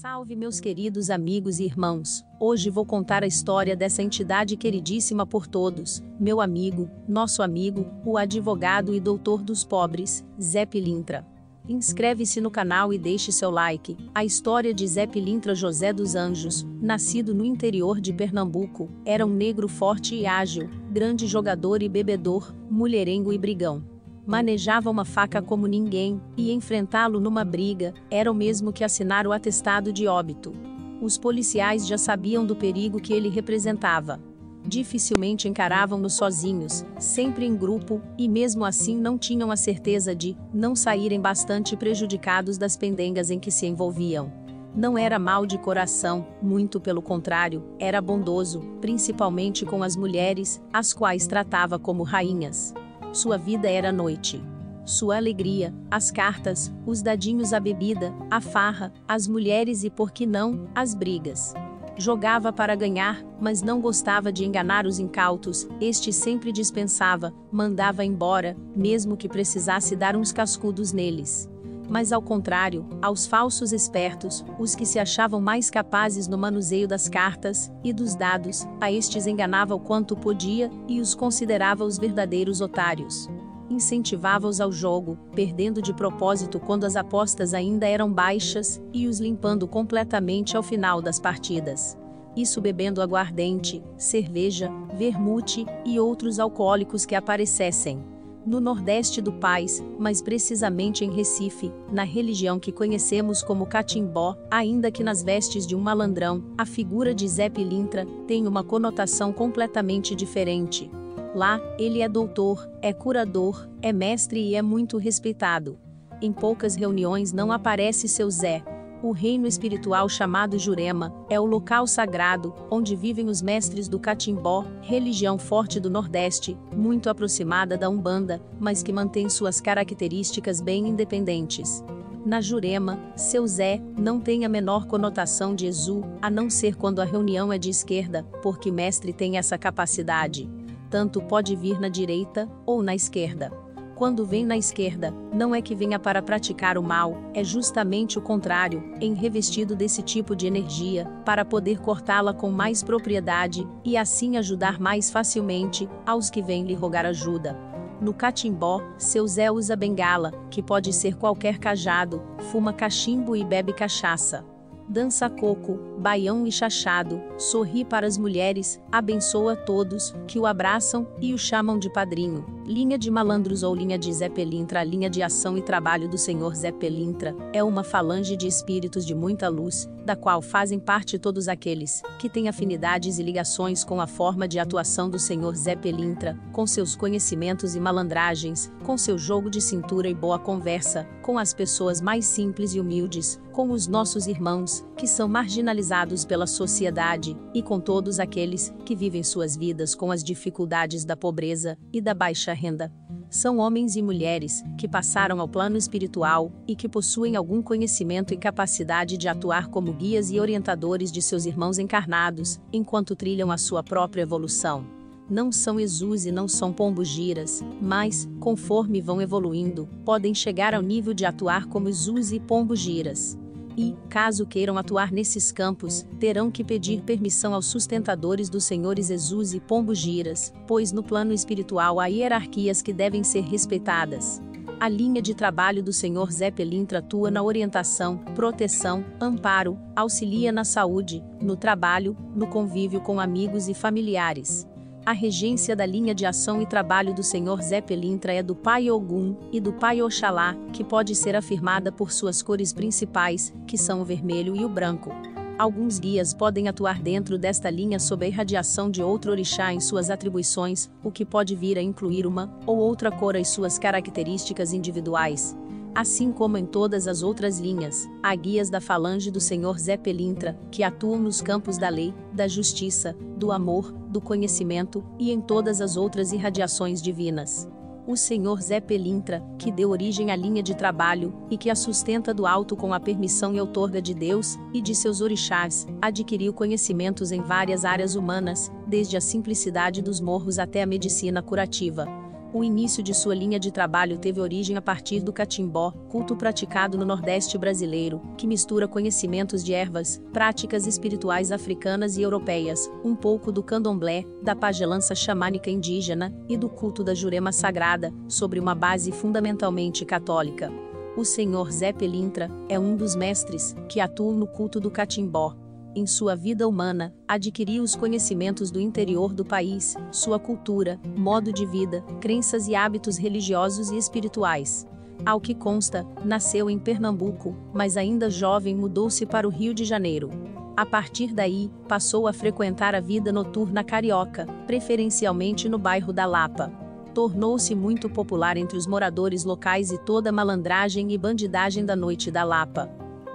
Salve, meus queridos amigos e irmãos! Hoje vou contar a história dessa entidade queridíssima por todos, meu amigo, nosso amigo, o advogado e doutor dos pobres, Zé Pilintra. Inscreve-se no canal e deixe seu like. A história de Zé Pilintra José dos Anjos, nascido no interior de Pernambuco, era um negro forte e ágil, grande jogador e bebedor, mulherengo e brigão manejava uma faca como ninguém, e enfrentá-lo numa briga era o mesmo que assinar o atestado de óbito. Os policiais já sabiam do perigo que ele representava. Dificilmente encaravam-no sozinhos, sempre em grupo, e mesmo assim não tinham a certeza de não saírem bastante prejudicados das pendengas em que se envolviam. Não era mal de coração, muito pelo contrário, era bondoso, principalmente com as mulheres, as quais tratava como rainhas. Sua vida era noite. Sua alegria, as cartas, os dadinhos à bebida, a farra, as mulheres e, por que não, as brigas. Jogava para ganhar, mas não gostava de enganar os incautos, este sempre dispensava, mandava embora, mesmo que precisasse dar uns cascudos neles mas ao contrário, aos falsos espertos, os que se achavam mais capazes no manuseio das cartas e dos dados, a estes enganava o quanto podia e os considerava os verdadeiros otários. Incentivava-os ao jogo, perdendo de propósito quando as apostas ainda eram baixas, e os limpando completamente ao final das partidas. Isso bebendo aguardente, cerveja, vermute e outros alcoólicos que aparecessem no Nordeste do país, mais precisamente em Recife, na religião que conhecemos como catimbó, ainda que nas vestes de um malandrão, a figura de Zé Pilintra tem uma conotação completamente diferente. Lá, ele é doutor, é curador, é mestre e é muito respeitado. Em poucas reuniões não aparece seu Zé, o reino espiritual chamado Jurema é o local sagrado onde vivem os mestres do Catimbó, religião forte do Nordeste, muito aproximada da Umbanda, mas que mantém suas características bem independentes. Na Jurema, seu Zé não tem a menor conotação de Exu, a não ser quando a reunião é de esquerda, porque mestre tem essa capacidade. Tanto pode vir na direita ou na esquerda. Quando vem na esquerda, não é que venha para praticar o mal, é justamente o contrário, em revestido desse tipo de energia, para poder cortá-la com mais propriedade e assim ajudar mais facilmente aos que vêm lhe rogar ajuda. No catimbó, seu Zé usa bengala, que pode ser qualquer cajado, fuma cachimbo e bebe cachaça dança coco, baião e chachado, sorri para as mulheres, abençoa todos que o abraçam e o chamam de padrinho. Linha de malandros ou linha de Zé Pelintra, a linha de ação e trabalho do Senhor Zé Pelintra é uma falange de espíritos de muita luz, da qual fazem parte todos aqueles que têm afinidades e ligações com a forma de atuação do Senhor Zé Pelintra, com seus conhecimentos e malandragens, com seu jogo de cintura e boa conversa, com as pessoas mais simples e humildes, com os nossos irmãos, que são marginalizados pela sociedade, e com todos aqueles que vivem suas vidas com as dificuldades da pobreza e da baixa renda. São homens e mulheres que passaram ao plano espiritual e que possuem algum conhecimento e capacidade de atuar como guias e orientadores de seus irmãos encarnados, enquanto trilham a sua própria evolução. Não são exus e não são pombo-giras, mas, conforme vão evoluindo, podem chegar ao nível de atuar como exus e pombo-giras e, caso queiram atuar nesses campos, terão que pedir permissão aos sustentadores dos senhores Jesus e Pombo-Giras, pois no plano espiritual há hierarquias que devem ser respeitadas. A linha de trabalho do Senhor Zé Pelintra atua na orientação, proteção, amparo, auxilia na saúde, no trabalho, no convívio com amigos e familiares. A regência da linha de ação e trabalho do Senhor Zé Pelintra é do Pai Ogum e do Pai Oxalá, que pode ser afirmada por suas cores principais, que são o vermelho e o branco. Alguns guias podem atuar dentro desta linha sob a irradiação de outro orixá em suas atribuições, o que pode vir a incluir uma ou outra cor às suas características individuais. Assim como em todas as outras linhas, há guias da falange do Senhor Zé Pelintra, que atuam nos campos da lei, da justiça, do amor, do conhecimento e em todas as outras irradiações divinas. O Senhor Zé Pelintra, que deu origem à linha de trabalho e que a sustenta do alto com a permissão e outorga de Deus e de seus orixás, adquiriu conhecimentos em várias áreas humanas, desde a simplicidade dos morros até a medicina curativa O início de sua linha de trabalho teve origem a partir do catimbó, culto praticado no Nordeste brasileiro, que mistura conhecimentos de ervas, práticas espirituais africanas e europeias, um pouco do candomblé, da pagelança xamânica indígena e do culto da Jurema Sagrada, sobre uma base fundamentalmente católica. O senhor Zé Pelintra é um dos mestres que atuam no culto do catimbó, em sua vida humana, adquiriu os conhecimentos do interior do país, sua cultura, modo de vida, crenças e hábitos religiosos e espirituais. Ao que consta, nasceu em Pernambuco, mas ainda jovem mudou-se para o Rio de Janeiro. A partir daí, passou a frequentar a vida noturna carioca, preferencialmente no bairro da Lapa. Tornou-se muito popular entre os moradores locais e toda a malandragem e bandidagem da noite da Lapa.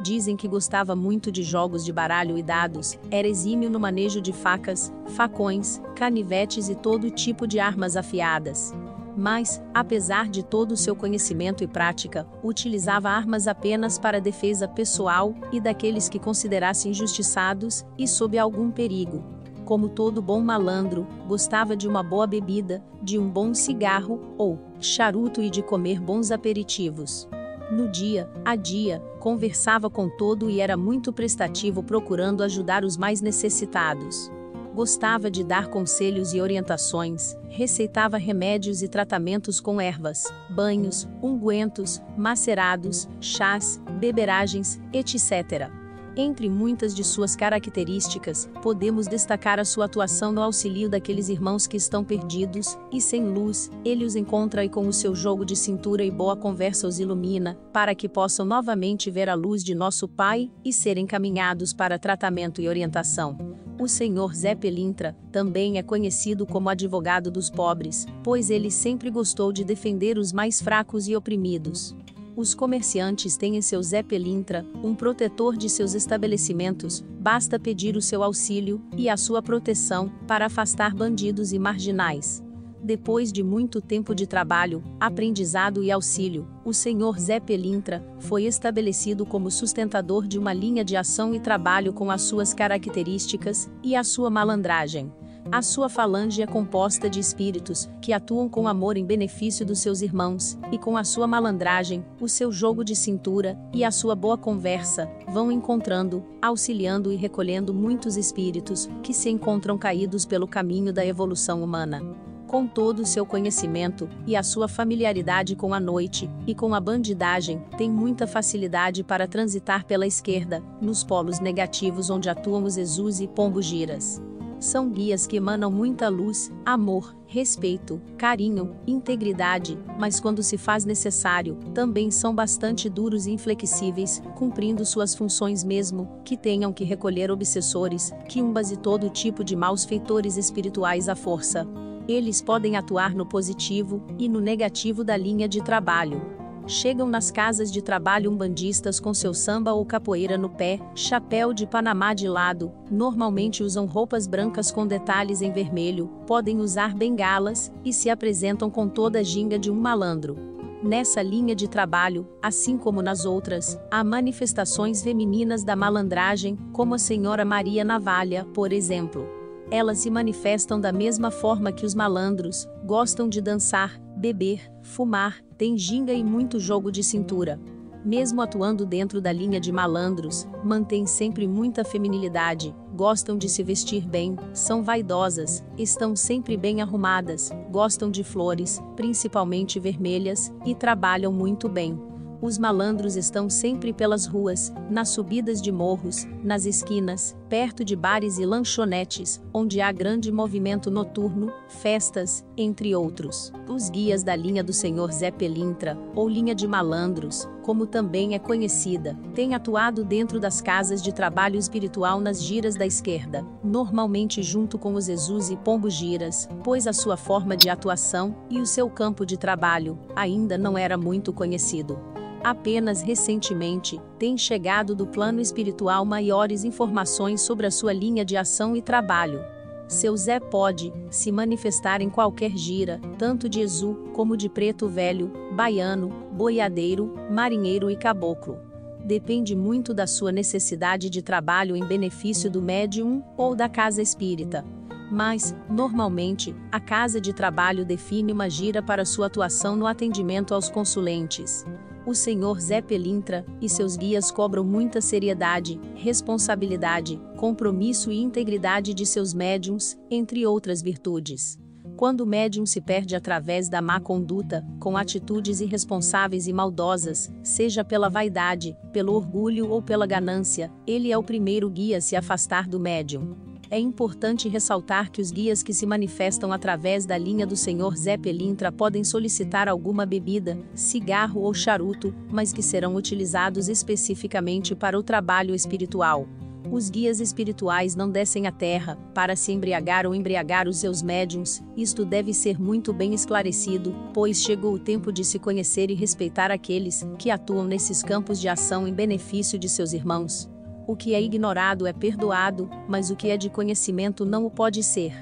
Dizem que gostava muito de jogos de baralho e dados, era exímio no manejo de facas, facões, canivetes e todo tipo de armas afiadas. Mas, apesar de todo o seu conhecimento e prática, utilizava armas apenas para defesa pessoal e daqueles que considerasse injustiçados e sob algum perigo. Como todo bom malandro, gostava de uma boa bebida, de um bom cigarro ou charuto e de comer bons aperitivos. No dia a dia, conversava com todo e era muito prestativo procurando ajudar os mais necessitados. Gostava de dar conselhos e orientações, receitava remédios e tratamentos com ervas, banhos, ungüentos, macerados, chás, beberagens, etc. Entre muitas de suas características, podemos destacar a sua atuação no auxílio daqueles irmãos que estão perdidos e sem luz. Ele os encontra e, com o seu jogo de cintura e boa conversa, os ilumina, para que possam novamente ver a luz de nosso Pai e serem encaminhados para tratamento e orientação. O senhor Zé Pelintra também é conhecido como advogado dos pobres, pois ele sempre gostou de defender os mais fracos e oprimidos. Os comerciantes têm em seu Zé Pelintra, um protetor de seus estabelecimentos, basta pedir o seu auxílio e a sua proteção para afastar bandidos e marginais. Depois de muito tempo de trabalho, aprendizado e auxílio, o senhor Zé Pelintra foi estabelecido como sustentador de uma linha de ação e trabalho com as suas características e a sua malandragem. A sua falange é composta de espíritos que atuam com amor em benefício dos seus irmãos, e com a sua malandragem, o seu jogo de cintura e a sua boa conversa vão encontrando, auxiliando e recolhendo muitos espíritos que se encontram caídos pelo caminho da evolução humana com todo o seu conhecimento e a sua familiaridade com a noite e com a bandidagem, tem muita facilidade para transitar pela esquerda, nos polos negativos onde atuam os Jesus e pombo-giras. São guias que emanam muita luz, amor, respeito, carinho, integridade, mas quando se faz necessário, também são bastante duros e inflexíveis, cumprindo suas funções mesmo que tenham que recolher obsessores, quiumbas e todo tipo de maus feitores espirituais à força. Eles podem atuar no positivo e no negativo da linha de trabalho chegam nas casas de trabalho umbandistas com seu samba ou capoeira no pé, chapéu de Panamá de lado, normalmente usam roupas brancas com detalhes em vermelho, podem usar bengalas e se apresentam com toda a ginga de um malandro. Nessa linha de trabalho, assim como nas outras, há manifestações femininas da malandragem, como a senhora Maria Navalha, por exemplo. Elas se manifestam da mesma forma que os malandros, gostam de dançar, beber, fumar, tem ginga e muito jogo de cintura. Mesmo atuando dentro da linha de malandros, mantém sempre muita feminilidade, gostam de se vestir bem, são vaidosas, estão sempre bem arrumadas, gostam de flores, principalmente vermelhas, e trabalham muito bem. Os malandros estão sempre pelas ruas, nas subidas de morros, nas esquinas, perto de bares e lanchonetes, onde há grande movimento noturno, festas, entre outros. Os guias da linha do Senhor Zé Pelintra, ou linha de malandros, como também é conhecida, têm atuado dentro das casas de trabalho espiritual nas giras da esquerda, normalmente junto com os Jesus e Pombo Giras, pois a sua forma de atuação e o seu campo de trabalho ainda não era muito conhecido. Apenas recentemente, tem chegado do plano espiritual maiores informações sobre a sua linha de ação e trabalho. Seu Zé pode se manifestar em qualquer gira, tanto de Exu como de preto velho, baiano, boiadeiro, marinheiro e caboclo. Depende muito da sua necessidade de trabalho em benefício do médium ou da casa espírita. Mas, normalmente, a casa de trabalho define uma gira para sua atuação no atendimento aos consulentes. O Sr. Zé Pelintra e seus guias cobram muita seriedade, responsabilidade, compromisso e integridade de seus médiums, entre outras virtudes. Quando o médium se perde através da má conduta, com atitudes irresponsáveis e maldosas, seja pela vaidade, pelo orgulho ou pela ganância, ele é o primeiro guia a se afastar do médium. É importante ressaltar que os guias que se manifestam através da linha do Sr. Zé Pelintra podem solicitar alguma bebida, cigarro ou charuto, mas que serão utilizados especificamente para o trabalho espiritual. Os guias espirituais não descem à terra para se embriagar ou embriagar os seus médiums, isto deve ser muito bem esclarecido, pois chegou o tempo de se conhecer e respeitar aqueles que atuam nesses campos de ação em benefício de seus irmãos. O que é ignorado é perdoado, mas o que é de conhecimento não o pode ser.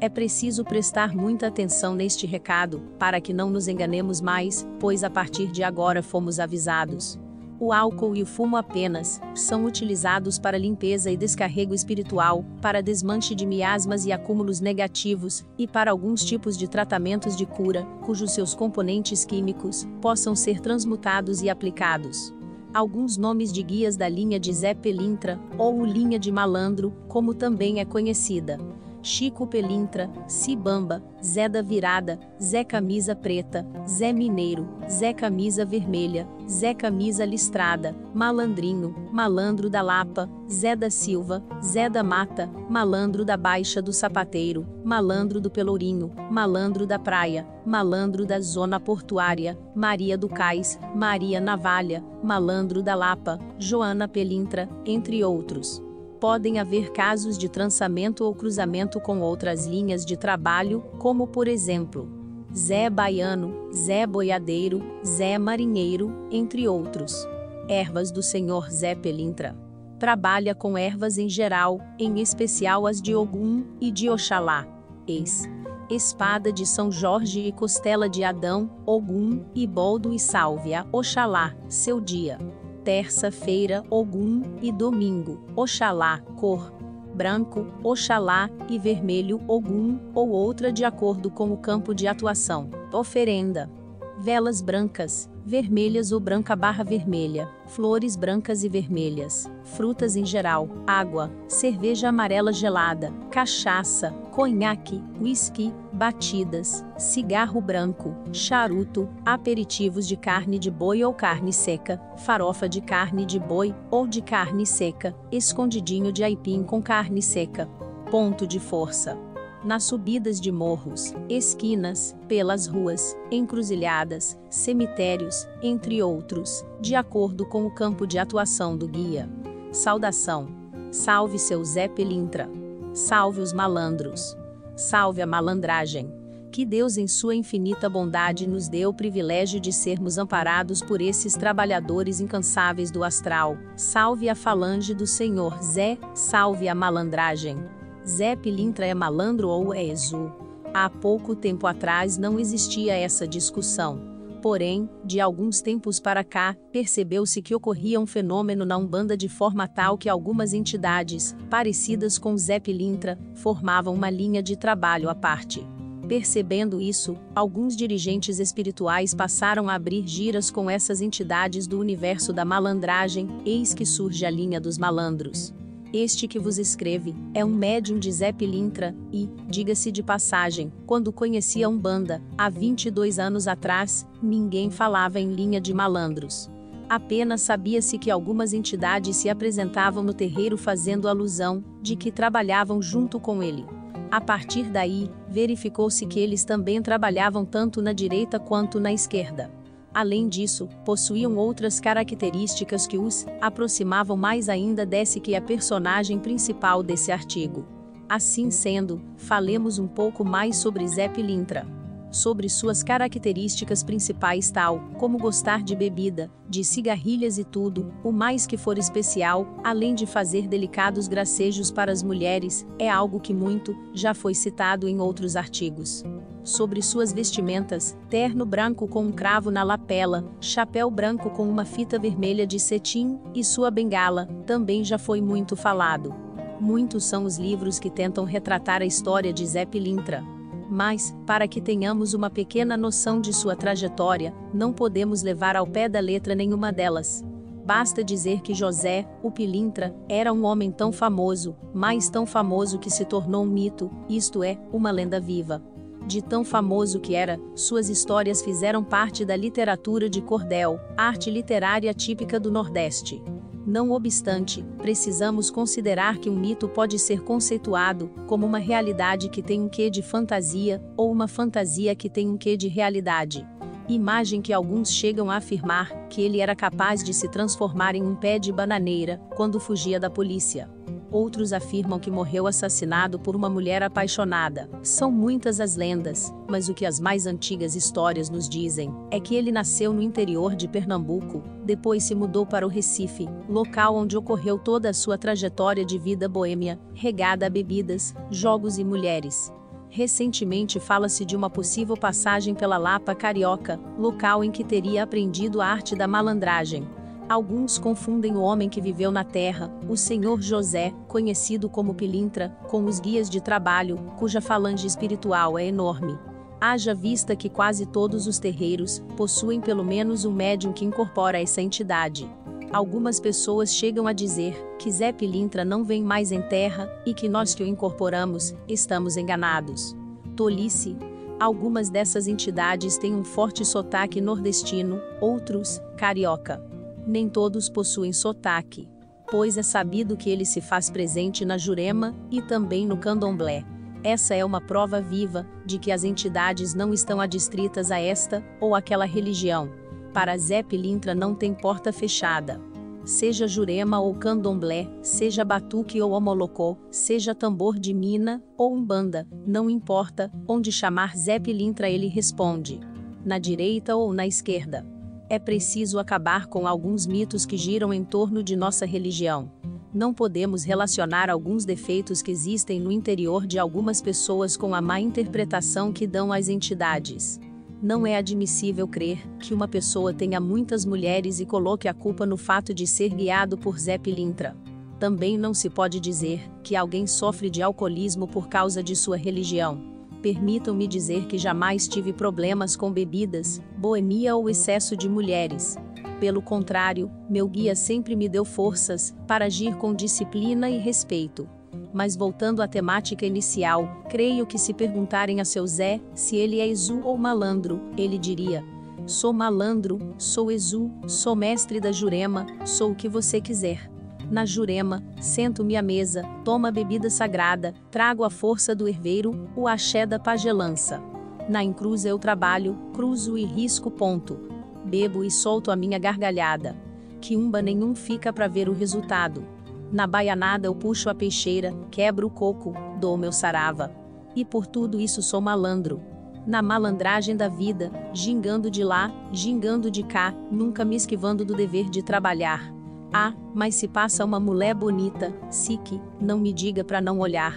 É preciso prestar muita atenção neste recado, para que não nos enganemos mais, pois a partir de agora fomos avisados. O álcool e o fumo apenas são utilizados para limpeza e descarrego espiritual, para desmanche de miasmas e acúmulos negativos, e para alguns tipos de tratamentos de cura, cujos seus componentes químicos possam ser transmutados e aplicados. Alguns nomes de guias da linha de Zé Pelintra, ou linha de malandro, como também é conhecida. Chico Pelintra, Cibamba, Zé da Virada, Zé Camisa Preta, Zé Mineiro, Zé Camisa Vermelha, Zé Camisa Listrada, Malandrinho, Malandro da Lapa, Zé da Silva, Zé da Mata, Malandro da Baixa do Sapateiro, Malandro do Pelourinho, Malandro da Praia, Malandro da Zona Portuária, Maria do Cais, Maria Navalha, Malandro da Lapa, Joana Pelintra, entre outros podem haver casos de trançamento ou cruzamento com outras linhas de trabalho, como por exemplo, Zé Baiano, Zé Boiadeiro, Zé Marinheiro, entre outros. Ervas do Senhor Zé Pelintra. Trabalha com ervas em geral, em especial as de Ogum e de Oxalá. Ex. Espada de São Jorge e costela de Adão, Ogum, e boldo e sálvia, Oxalá, seu dia terça-feira, Ogum, e domingo, Oxalá, cor branco, Oxalá, e vermelho, Ogum, ou outra de acordo com o campo de atuação. Oferenda. Velas brancas, vermelhas ou branca barra vermelha, flores brancas e vermelhas, frutas em geral, água, cerveja amarela gelada, cachaça, conhaque, whisky, batidas, cigarro branco, charuto, aperitivos de carne de boi ou carne seca, farofa de carne de boi ou de carne seca, escondidinho de aipim com carne seca. Ponto de força nas subidas de morros, esquinas, pelas ruas, encruzilhadas, cemitérios, entre outros, de acordo com o campo de atuação do guia. Saudação. Salve seu Zé Pelintra. Salve os malandros. Salve a malandragem. Que Deus, em sua infinita bondade, nos dê o privilégio de sermos amparados por esses trabalhadores incansáveis do astral. Salve a falange do Senhor Zé, salve a malandragem. Zé Pilintra é malandro ou é exu? Há pouco tempo atrás não existia essa discussão. Porém, de alguns tempos para cá, percebeu-se que ocorria um fenômeno na Umbanda de forma tal que algumas entidades, parecidas com Zé Pilintra, formavam uma linha de trabalho à parte. Percebendo isso, alguns dirigentes espirituais passaram a abrir giras com essas entidades do universo da malandragem, eis que surge a linha dos malandros. Este que vos escreve é um médium de Zé Pilintra e, diga-se de passagem, quando conhecia Umbanda, há 22 anos atrás, ninguém falava em linha de malandros. Apenas sabia-se que algumas entidades se apresentavam no terreiro fazendo alusão de que trabalhavam junto com ele. A partir daí, verificou-se que eles também trabalhavam tanto na direita quanto na esquerda. Além disso, possuíam outras características que os aproximavam mais ainda desse que é personagem principal desse artigo. Assim sendo, falemos um pouco mais sobre Zé Pilintra sobre suas características principais tal como gostar de bebida, de cigarrilhas e tudo, o mais que for especial, além de fazer delicados gracejos para as mulheres, é algo que muito já foi citado em outros artigos. Sobre suas vestimentas, terno branco com um cravo na lapela, chapéu branco com uma fita vermelha de cetim e sua bengala, também já foi muito falado. Muitos são os livros que tentam retratar a história de Zé Pilintra. Mas, para que tenhamos uma pequena noção de sua trajetória, não podemos levar ao pé da letra nenhuma delas. Basta dizer que José, o Pilintra, era um homem tão famoso, mais tão famoso que se tornou um mito, isto é, uma lenda viva. De tão famoso que era, suas histórias fizeram parte da literatura de cordel, arte literária típica do Nordeste. Não obstante, precisamos considerar que um mito pode ser conceituado como uma realidade que tem um quê de fantasia, ou uma fantasia que tem um quê de realidade imagem que alguns chegam a afirmar que ele era capaz de se transformar em um pé de bananeira quando fugia da polícia. Outros afirmam que morreu assassinado por uma mulher apaixonada. São muitas as lendas, mas o que as mais antigas histórias nos dizem é que ele nasceu no interior de Pernambuco, depois se mudou para o Recife, local onde ocorreu toda a sua trajetória de vida boêmia, regada a bebidas, jogos e mulheres. Recentemente fala-se de uma possível passagem pela Lapa Carioca, local em que teria aprendido a arte da malandragem. Alguns confundem o homem que viveu na terra, o senhor José, conhecido como Pilintra, com os guias de trabalho, cuja falange espiritual é enorme. Haja vista que quase todos os terreiros possuem pelo menos um médium que incorpora essa entidade. Algumas pessoas chegam a dizer que Zé Pilintra não vem mais em terra e que nós que o incorporamos estamos enganados. Tolice. Algumas dessas entidades têm um forte sotaque nordestino, outros, carioca. Nem todos possuem sotaque, pois é sabido que ele se faz presente na Jurema e também no Candomblé. Essa é uma prova viva de que as entidades não estão adstritas a esta ou aquela religião, para Zé Pilintra não tem porta fechada. Seja Jurema ou Candomblé, seja Batuque ou Omolocó, seja tambor de mina ou umbanda, não importa, onde chamar Zé Pilintra ele responde. Na direita ou na esquerda. É preciso acabar com alguns mitos que giram em torno de nossa religião. Não podemos relacionar alguns defeitos que existem no interior de algumas pessoas com a má interpretação que dão às entidades. Não é admissível crer que uma pessoa tenha muitas mulheres e coloque a culpa no fato de ser guiado por Zé Pilintra. Também não se pode dizer que alguém sofre de alcoolismo por causa de sua religião. Permitam-me dizer que jamais tive problemas com bebidas, boemia ou excesso de mulheres. Pelo contrário, meu guia sempre me deu forças para agir com disciplina e respeito. Mas voltando à temática inicial, creio que se perguntarem a seu Zé se ele é Exu ou malandro, ele diria: Sou malandro, sou Exu, sou mestre da Jurema, sou o que você quiser. Na Jurema, sento-me à mesa, tomo a bebida sagrada, trago a força do herveiro, o axé da pagelança. Na encruza eu trabalho, cruzo e risco ponto. Bebo e solto a minha gargalhada. Que umba nenhum fica para ver o resultado. Na baianada eu puxo a peixeira, quebro o coco, dou meu sarava. E por tudo isso sou malandro. Na malandragem da vida, gingando de lá, gingando de cá, nunca me esquivando do dever de trabalhar. Ah, mas se passa uma mulher bonita, sique, não me diga para não olhar.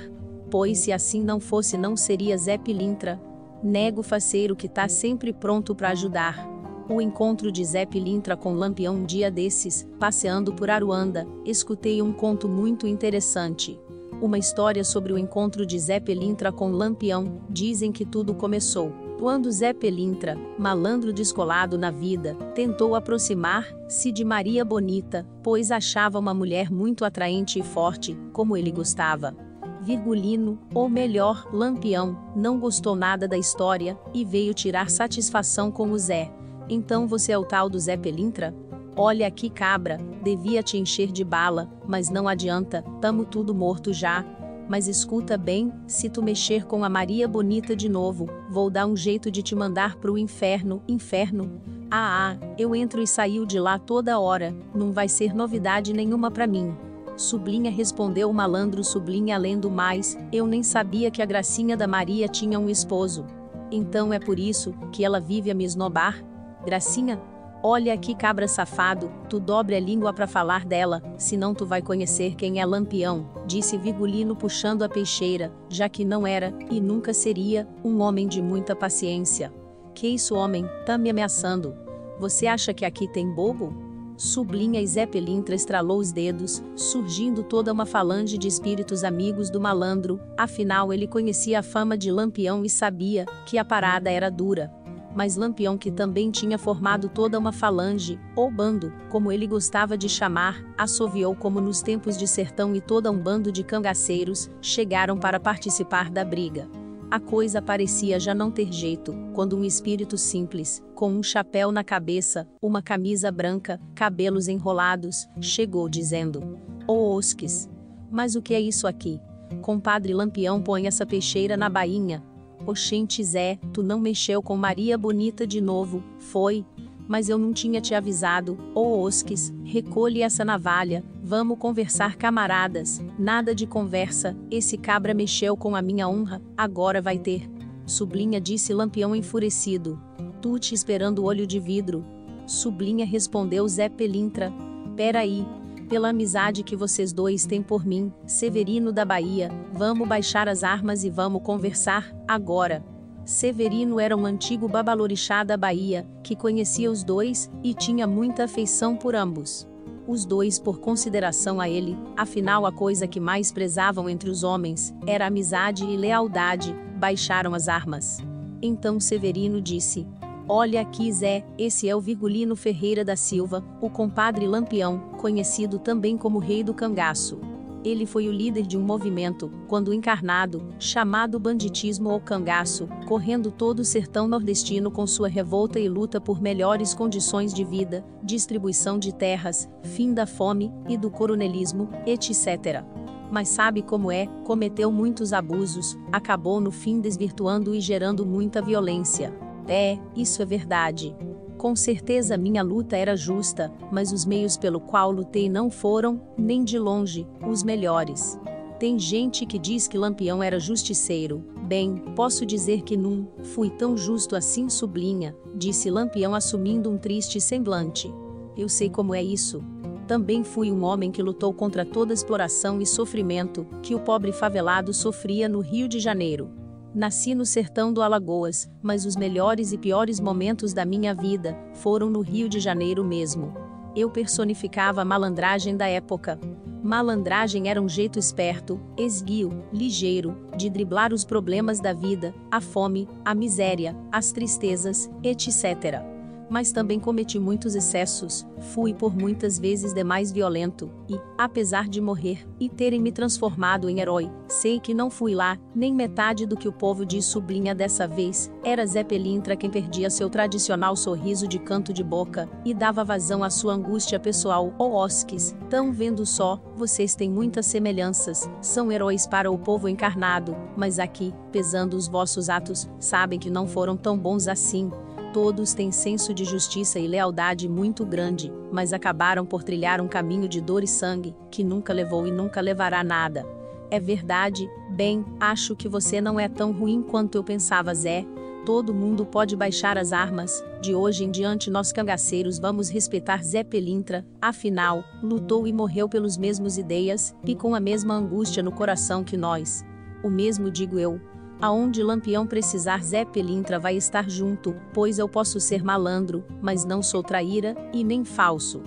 Pois se assim não fosse não seria Zé Pilintra. Nego faceiro que tá sempre pronto para ajudar. O encontro de Zé Pilintra com Lampião um dia desses, passeando por Aruanda, escutei um conto muito interessante. Uma história sobre o encontro de Zé Pilintra com Lampião, dizem que tudo começou. Quando Zé Pelintra, malandro descolado na vida, tentou aproximar-se de Maria Bonita, pois achava uma mulher muito atraente e forte, como ele gostava. Virgulino, ou melhor, Lampião, não gostou nada da história e veio tirar satisfação com o Zé. Então você é o tal do Zé Pelintra? Olha aqui, cabra, devia te encher de bala, mas não adianta, tamo tudo morto já. Mas escuta bem, se tu mexer com a Maria Bonita de novo, vou dar um jeito de te mandar pro inferno, inferno. Ah, ah, eu entro e saio de lá toda hora, não vai ser novidade nenhuma para mim. Sublinha respondeu o malandro Sublinha além do mais, eu nem sabia que a gracinha da Maria tinha um esposo. Então é por isso que ela vive a me esnobar? Gracinha, olha aqui cabra safado, tu dobre a língua para falar dela, senão tu vai conhecer quem é Lampião, disse Vigulino puxando a peixeira, já que não era, e nunca seria, um homem de muita paciência. Que isso homem, tá me ameaçando? Você acha que aqui tem bobo? Sublinha e Zé Pelintra estralou os dedos, surgindo toda uma falange de espíritos amigos do malandro, afinal ele conhecia a fama de Lampião e sabia que a parada era dura. Mas Lampião, que também tinha formado toda uma falange, ou bando, como ele gostava de chamar, assoviou como nos tempos de sertão e toda um bando de cangaceiros chegaram para participar da briga. A coisa parecia já não ter jeito, quando um espírito simples, com um chapéu na cabeça, uma camisa branca, cabelos enrolados, chegou dizendo: Ô oh, Osques! Mas o que é isso aqui? Compadre Lampião põe essa peixeira na bainha. Oxente Zé, tu não mexeu com Maria Bonita de novo, foi? Mas eu não tinha te avisado, ô oh, Osques, recolhe essa navalha, Vamos conversar, camaradas. Nada de conversa, esse cabra mexeu com a minha honra, agora vai ter. Sublinha disse Lampião enfurecido. Tu te esperando olho de vidro. Sublinha respondeu Zé Pelintra. Peraí. Pela amizade que vocês dois têm por mim, Severino da Bahia, vamos baixar as armas e vamos conversar, agora. Severino era um antigo babalorixá da Bahia, que conhecia os dois, e tinha muita afeição por ambos os dois por consideração a ele, afinal a coisa que mais prezavam entre os homens era amizade e lealdade, baixaram as armas. Então Severino disse: Olha aqui, Zé, esse é o Virgulino Ferreira da Silva, o compadre Lampião, conhecido também como Rei do Cangaço. Ele foi o líder de um movimento, quando encarnado, chamado banditismo ou cangaço, correndo todo o sertão nordestino com sua revolta e luta por melhores condições de vida, distribuição de terras, fim da fome e do coronelismo, etc. Mas sabe como é, cometeu muitos abusos, acabou no fim desvirtuando e gerando muita violência. É, isso é verdade. Com certeza minha luta era justa, mas os meios pelo qual lutei não foram, nem de longe, os melhores. Tem gente que diz que Lampião era justiceiro. Bem, posso dizer que não fui tão justo assim, sublinha, disse Lampião assumindo um triste semblante. Eu sei como é isso. Também fui um homem que lutou contra toda exploração e sofrimento que o pobre favelado sofria no Rio de Janeiro. Nasci no sertão do Alagoas, mas os melhores e piores momentos da minha vida foram no Rio de Janeiro mesmo. Eu personificava a malandragem da época. Malandragem era um jeito esperto, esguio, ligeiro, de driblar os problemas da vida, a fome, a miséria, as tristezas, etc mas também cometi muitos excessos, fui por muitas vezes demais violento, e, apesar de morrer e terem me transformado em herói, sei que não fui lá, nem metade do que o povo diz sublinha dessa vez, era Zé Pelintra quem perdia seu tradicional sorriso de canto de boca, e dava vazão à sua angústia pessoal, ó oh, Osques, tão vendo só, vocês têm muitas semelhanças, são heróis para o povo encarnado, mas aqui, pesando os vossos atos, sabem que não foram tão bons assim, Todos têm senso de justiça e lealdade muito grande, mas acabaram por trilhar um caminho de dor e sangue, que nunca levou e nunca levará nada. É verdade, bem, acho que você não é tão ruim quanto eu pensava, Zé. Todo mundo pode baixar as armas, de hoje em diante nós cangaceiros vamos respeitar Zé Pelintra, afinal, lutou e morreu pelos mesmos ideias, e com a mesma angústia no coração que nós. O mesmo digo eu, Aonde Lampião precisar Zé Pelintra vai estar junto, pois eu posso ser malandro, mas não sou traíra, e nem falso.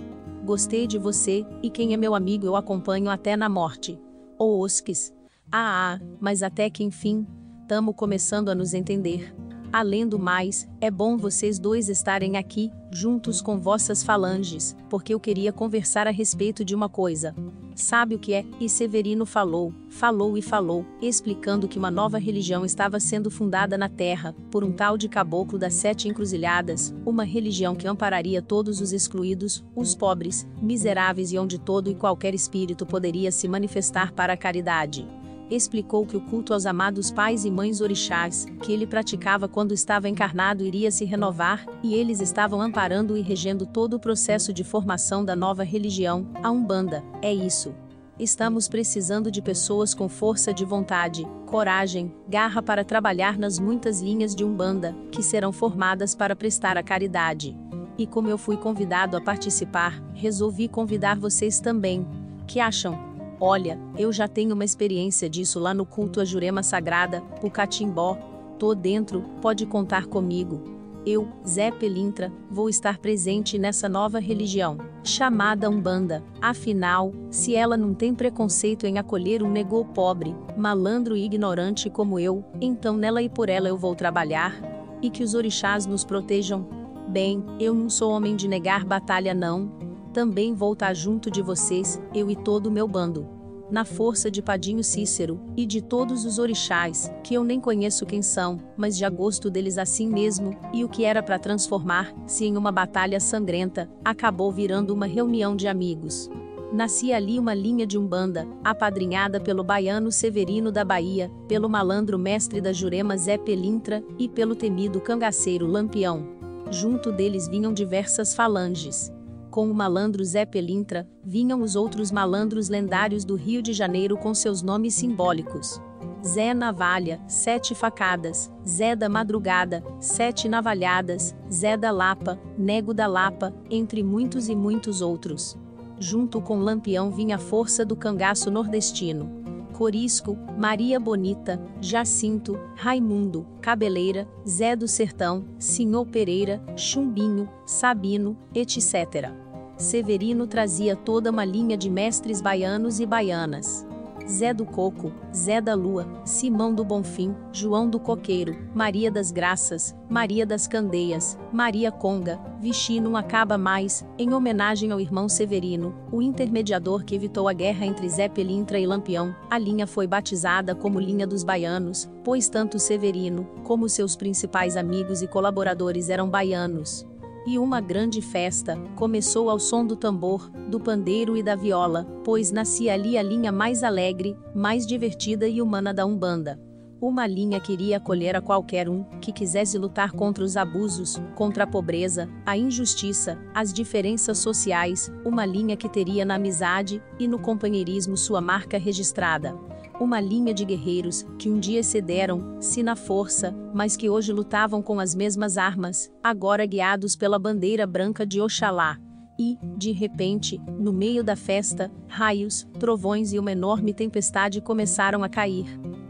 Gostei de você, e quem é meu amigo eu acompanho até na morte. Ô Osques. Ah, ah, mas até que enfim, tamo começando a nos entender. Além do mais, é bom vocês dois estarem aqui, juntos com vossas falanges, porque eu queria conversar a respeito de uma coisa. Sabe o que é? E Severino falou, falou e falou, explicando que uma nova religião estava sendo fundada na terra, por um tal de caboclo das sete encruzilhadas, uma religião que ampararia todos os excluídos, os pobres, miseráveis e onde todo e qualquer espírito poderia se manifestar para a caridade explicou que o culto aos amados pais e mães orixás, que ele praticava quando estava encarnado, iria se renovar, e eles estavam amparando e regendo todo o processo de formação da nova religião, a Umbanda. É isso. Estamos precisando de pessoas com força de vontade, coragem, garra para trabalhar nas muitas linhas de Umbanda, que serão formadas para prestar a caridade. E como eu fui convidado a participar, resolvi convidar vocês também. Que acham? Olha, eu já tenho uma experiência disso lá no culto à Jurema Sagrada, o Catimbó. Tô dentro, pode contar comigo. Eu, Zé Pelintra, vou estar presente nessa nova religião, chamada Umbanda. Afinal, se ela não tem preconceito em acolher um negô pobre, malandro e ignorante como eu, então nela e por ela eu vou trabalhar. E que os orixás nos protejam. Bem, eu não sou homem de negar batalha, não. Também vou estar junto de vocês, eu e todo o meu bando na força de Padinho Cícero, e de todos os orixás, que eu nem conheço quem são, mas já gosto deles assim mesmo, e o que era para transformar-se em uma batalha sangrenta, acabou virando uma reunião de amigos. Nascia ali uma linha de umbanda, apadrinhada pelo baiano Severino da Bahia, pelo malandro mestre da Jurema Zé Pelintra e pelo temido cangaceiro Lampião. Junto deles vinham diversas falanges, com o malandro Zé Pelintra, vinham os outros malandros lendários do Rio de Janeiro com seus nomes simbólicos. Zé Navalha, Sete Facadas, Zé da Madrugada, Sete Navalhadas, Zé da Lapa, Nego da Lapa, entre muitos e muitos outros. Junto com Lampião vinha a força do cangaço nordestino. Corisco, Maria Bonita, Jacinto, Raimundo, Cabeleira, Zé do Sertão, Senhor Pereira, Chumbinho, Sabino, etc. Severino trazia toda uma linha de mestres baianos e baianas. Zé do Coco, Zé da Lua, Simão do Bonfim, João do Coqueiro, Maria das Graças, Maria das Candeias, Maria Conga, Vichy não acaba mais, em homenagem ao irmão Severino, o intermediador que evitou a guerra entre Zé Pelintra e Lampião, a linha foi batizada como Linha dos Baianos, pois tanto Severino, como seus principais amigos e colaboradores eram baianos e uma grande festa começou ao som do tambor, do pandeiro e da viola, pois nascia ali a linha mais alegre, mais divertida e humana da Umbanda. Uma linha queria acolher a qualquer um que quisesse lutar contra os abusos, contra a pobreza, a injustiça, as diferenças sociais, uma linha que teria na amizade e no companheirismo sua marca registrada uma linha de guerreiros que um dia cederam-se na força, mas que hoje lutavam com as mesmas armas, agora guiados pela bandeira branca de Oxalá. E, de repente, no meio da festa, raios, trovões e uma enorme tempestade começaram a cair.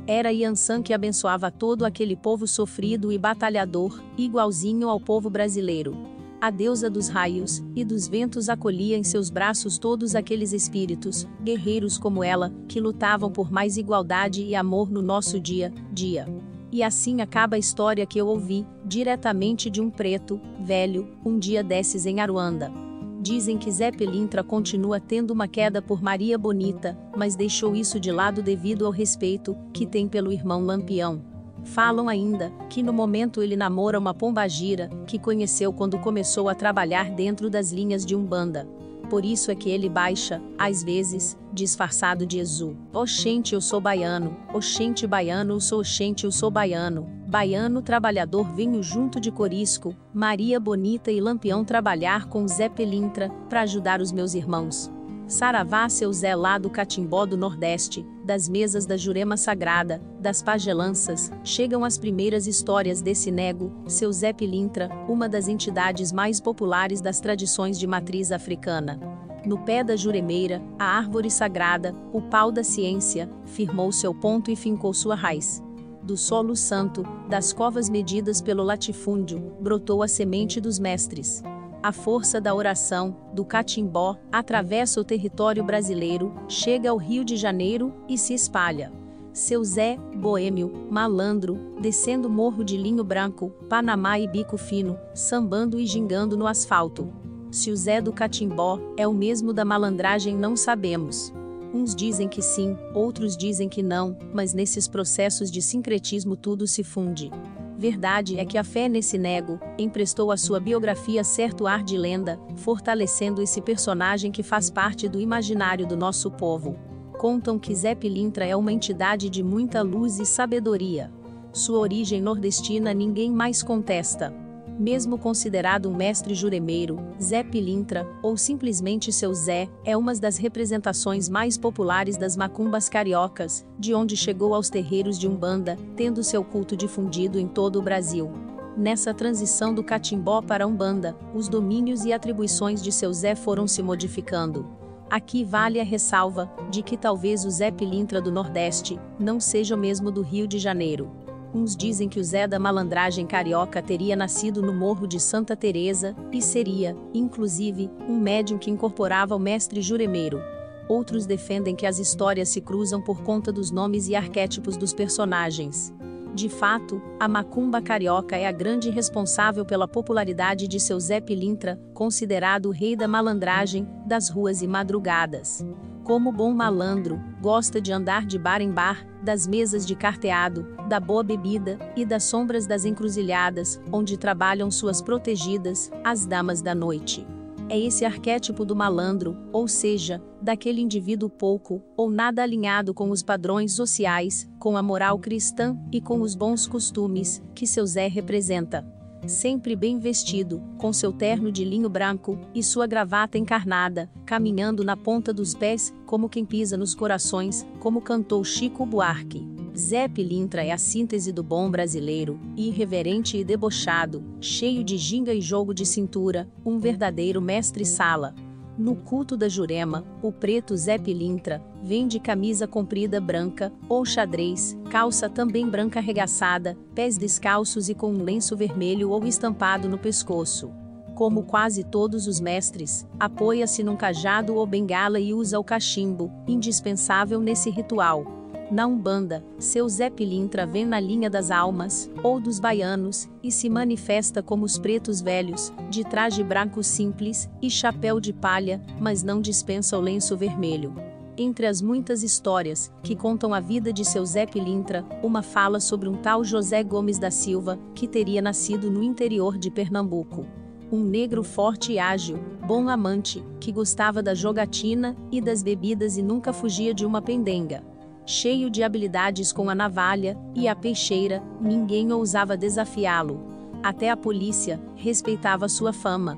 Era Yansan que abençoava todo aquele povo sofrido e batalhador, igualzinho ao povo brasileiro. A deusa dos raios e dos ventos acolhia em seus braços todos aqueles espíritos, guerreiros como ela, que lutavam por mais igualdade e amor no nosso dia, dia. E assim acaba a história que eu ouvi, diretamente de um preto, velho, um dia desses em Aruanda. Dizem que Zé Pelintra continua tendo uma queda por Maria Bonita, mas deixou isso de lado devido ao respeito que tem pelo irmão Lampião. Falam ainda que no momento ele namora uma pombagira que conheceu quando começou a trabalhar dentro das linhas de Umbanda. Por isso é que ele baixa, às vezes, disfarçado de Exu. Oxente, eu sou baiano. Oxente, baiano, eu sou oxente, eu sou baiano. Baiano trabalhador venho junto de Corisco, Maria Bonita e Lampião trabalhar com Zé Pelintra, para ajudar os meus irmãos. Saravá seu Zé lá do Catimbó do Nordeste, das mesas da Jurema Sagrada, das pagelanças, chegam as primeiras histórias desse nego, seu Zé Pilintra, uma das entidades mais populares das tradições de matriz africana. No pé da juremeira, a árvore sagrada, o pau da ciência, firmou seu ponto e fincou sua raiz. Do solo santo, das covas medidas pelo latifúndio, brotou a semente dos mestres. A força da oração, do catimbó, atravessa o território brasileiro, chega ao Rio de Janeiro e se espalha. Seu Zé, boêmio, malandro, descendo morro de linho branco, Panamá e bico fino, sambando e gingando no asfalto. Se o Zé do catimbó é o mesmo da malandragem não sabemos. Uns dizem que sim, outros dizem que não, mas nesses processos de sincretismo tudo se funde. Verdade é que a fé nesse nego emprestou à sua biografia certo ar de lenda, fortalecendo esse personagem que faz parte do imaginário do nosso povo. Contam que Zé Pilintra é uma entidade de muita luz e sabedoria. Sua origem nordestina ninguém mais contesta mesmo considerado um mestre juremeiro, Zé Pilintra, ou simplesmente seu Zé, é uma das representações mais populares das macumbas cariocas, de onde chegou aos terreiros de Umbanda, tendo seu culto difundido em todo o Brasil. Nessa transição do catimbó para Umbanda, os domínios e atribuições de seu Zé foram se modificando. Aqui vale a ressalva de que talvez o Zé Pilintra do Nordeste não seja o mesmo do Rio de Janeiro. Uns dizem que o Zé da malandragem carioca teria nascido no Morro de Santa Teresa e seria, inclusive, um médium que incorporava o mestre juremeiro. Outros defendem que as histórias se cruzam por conta dos nomes e arquétipos dos personagens. De fato, a macumba carioca é a grande responsável pela popularidade de seu Zé Pilintra, considerado o rei da malandragem, das ruas e madrugadas. Como bom malandro, gosta de andar de bar em bar, das mesas de carteado, da boa bebida e das sombras das encruzilhadas, onde trabalham suas protegidas, as damas da noite. É esse arquétipo do malandro, ou seja, daquele indivíduo pouco ou nada alinhado com os padrões sociais, com a moral cristã e com os bons costumes, que seu Zé representa sempre bem vestido, com seu terno de linho branco e sua gravata encarnada, caminhando na ponta dos pés, como quem pisa nos corações, como cantou Chico Buarque. Zé Pilintra é a síntese do bom brasileiro, irreverente e debochado, cheio de ginga e jogo de cintura, um verdadeiro mestre-sala, no culto da Jurema, o preto Zé Pilintra vem de camisa comprida branca, ou xadrez, calça também branca arregaçada, pés descalços e com um lenço vermelho ou estampado no pescoço. Como quase todos os mestres, apoia-se num cajado ou bengala e usa o cachimbo, indispensável nesse ritual. Na Umbanda, seu Zé Pilintra vem na linha das almas, ou dos baianos, e se manifesta como os pretos velhos, de traje branco simples e chapéu de palha, mas não dispensa o lenço vermelho. Entre as muitas histórias que contam a vida de seu Zé Pilintra, uma fala sobre um tal José Gomes da Silva, que teria nascido no interior de Pernambuco. Um negro forte e ágil, bom amante, que gostava da jogatina e das bebidas e nunca fugia de uma pendenga cheio de habilidades com a navalha e a peixeira, ninguém ousava desafiá-lo. Até a polícia respeitava sua fama.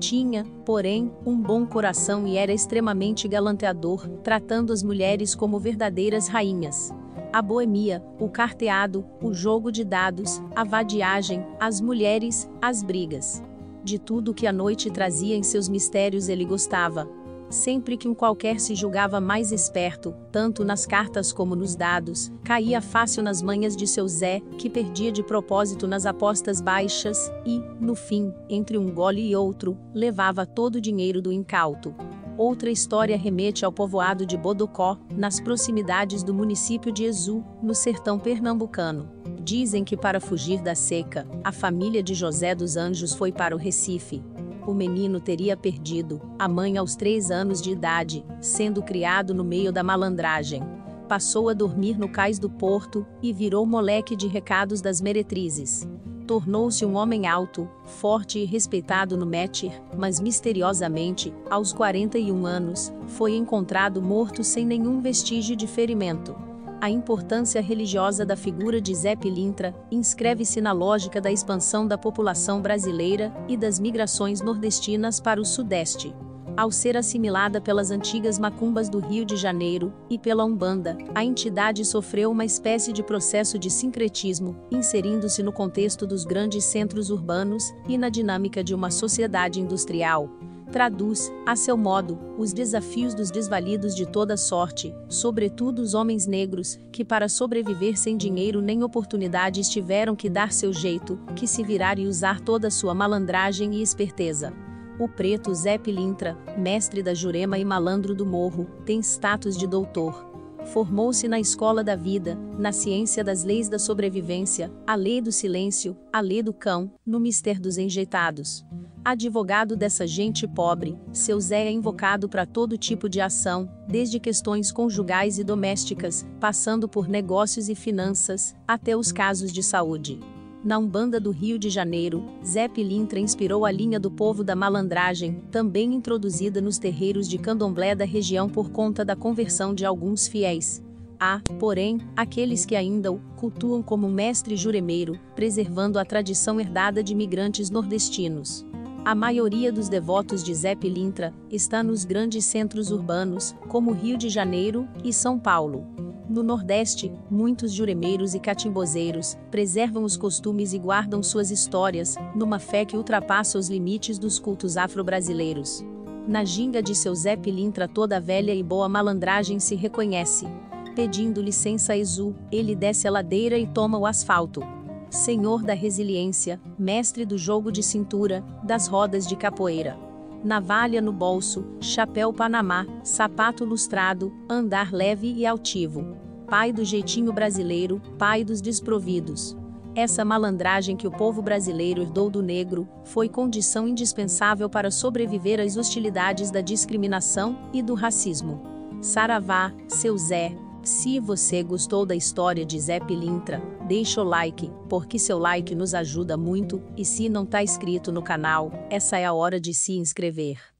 Tinha, porém, um bom coração e era extremamente galanteador, tratando as mulheres como verdadeiras rainhas. A boemia, o carteado, o jogo de dados, a vadiagem, as mulheres, as brigas. De tudo que a noite trazia em seus mistérios ele gostava, Sempre que um qualquer se julgava mais esperto, tanto nas cartas como nos dados, caía fácil nas manhas de seu Zé, que perdia de propósito nas apostas baixas, e, no fim, entre um gole e outro, levava todo o dinheiro do incauto. Outra história remete ao povoado de Bodocó, nas proximidades do município de Exu, no sertão pernambucano. Dizem que para fugir da seca, a família de José dos Anjos foi para o Recife, o menino teria perdido a mãe aos três anos de idade, sendo criado no meio da malandragem. Passou a dormir no cais do porto e virou moleque de recados das meretrizes. Tornou-se um homem alto, forte e respeitado no Métir, mas misteriosamente, aos 41 anos, foi encontrado morto sem nenhum vestígio de ferimento. A importância religiosa da figura de Zé Pilintra inscreve-se na lógica da expansão da população brasileira e das migrações nordestinas para o Sudeste. Ao ser assimilada pelas antigas macumbas do Rio de Janeiro e pela Umbanda, a entidade sofreu uma espécie de processo de sincretismo, inserindo-se no contexto dos grandes centros urbanos e na dinâmica de uma sociedade industrial traduz, a seu modo, os desafios dos desvalidos de toda sorte, sobretudo os homens negros, que para sobreviver sem dinheiro nem oportunidades tiveram que dar seu jeito, que se virar e usar toda sua malandragem e esperteza. O preto Zé Pilintra, mestre da Jurema e malandro do morro, tem status de doutor. Formou-se na escola da vida, na ciência das leis da sobrevivência, a lei do silêncio, a lei do cão, no mistério dos enjeitados advogado dessa gente pobre, seu Zé é invocado para todo tipo de ação, desde questões conjugais e domésticas, passando por negócios e finanças, até os casos de saúde. Na Umbanda do Rio de Janeiro, Zé Pilintra inspirou a linha do povo da malandragem, também introduzida nos terreiros de candomblé da região por conta da conversão de alguns fiéis. Há, porém, aqueles que ainda o cultuam como mestre juremeiro, preservando a tradição herdada de migrantes nordestinos. A maioria dos devotos de Zé Pilintra está nos grandes centros urbanos, como Rio de Janeiro e São Paulo. No Nordeste, muitos juremeiros e catimbozeiros preservam os costumes e guardam suas histórias, numa fé que ultrapassa os limites dos cultos afro-brasileiros. Na ginga de seu Zé Pilintra toda velha e boa malandragem se reconhece. Pedindo licença a Exu, ele desce a ladeira e toma o asfalto. Senhor da resiliência, mestre do jogo de cintura, das rodas de capoeira. Navalha no bolso, chapéu panamá, sapato lustrado, andar leve e altivo. Pai do jeitinho brasileiro, pai dos desprovidos. Essa malandragem que o povo brasileiro herdou do negro foi condição indispensável para sobreviver às hostilidades da discriminação e do racismo. Saravá, seu Zé, se você gostou da história de Zé Pilintra, deixa o like, porque seu like nos ajuda muito, e se não tá inscrito no canal, essa é a hora de se inscrever.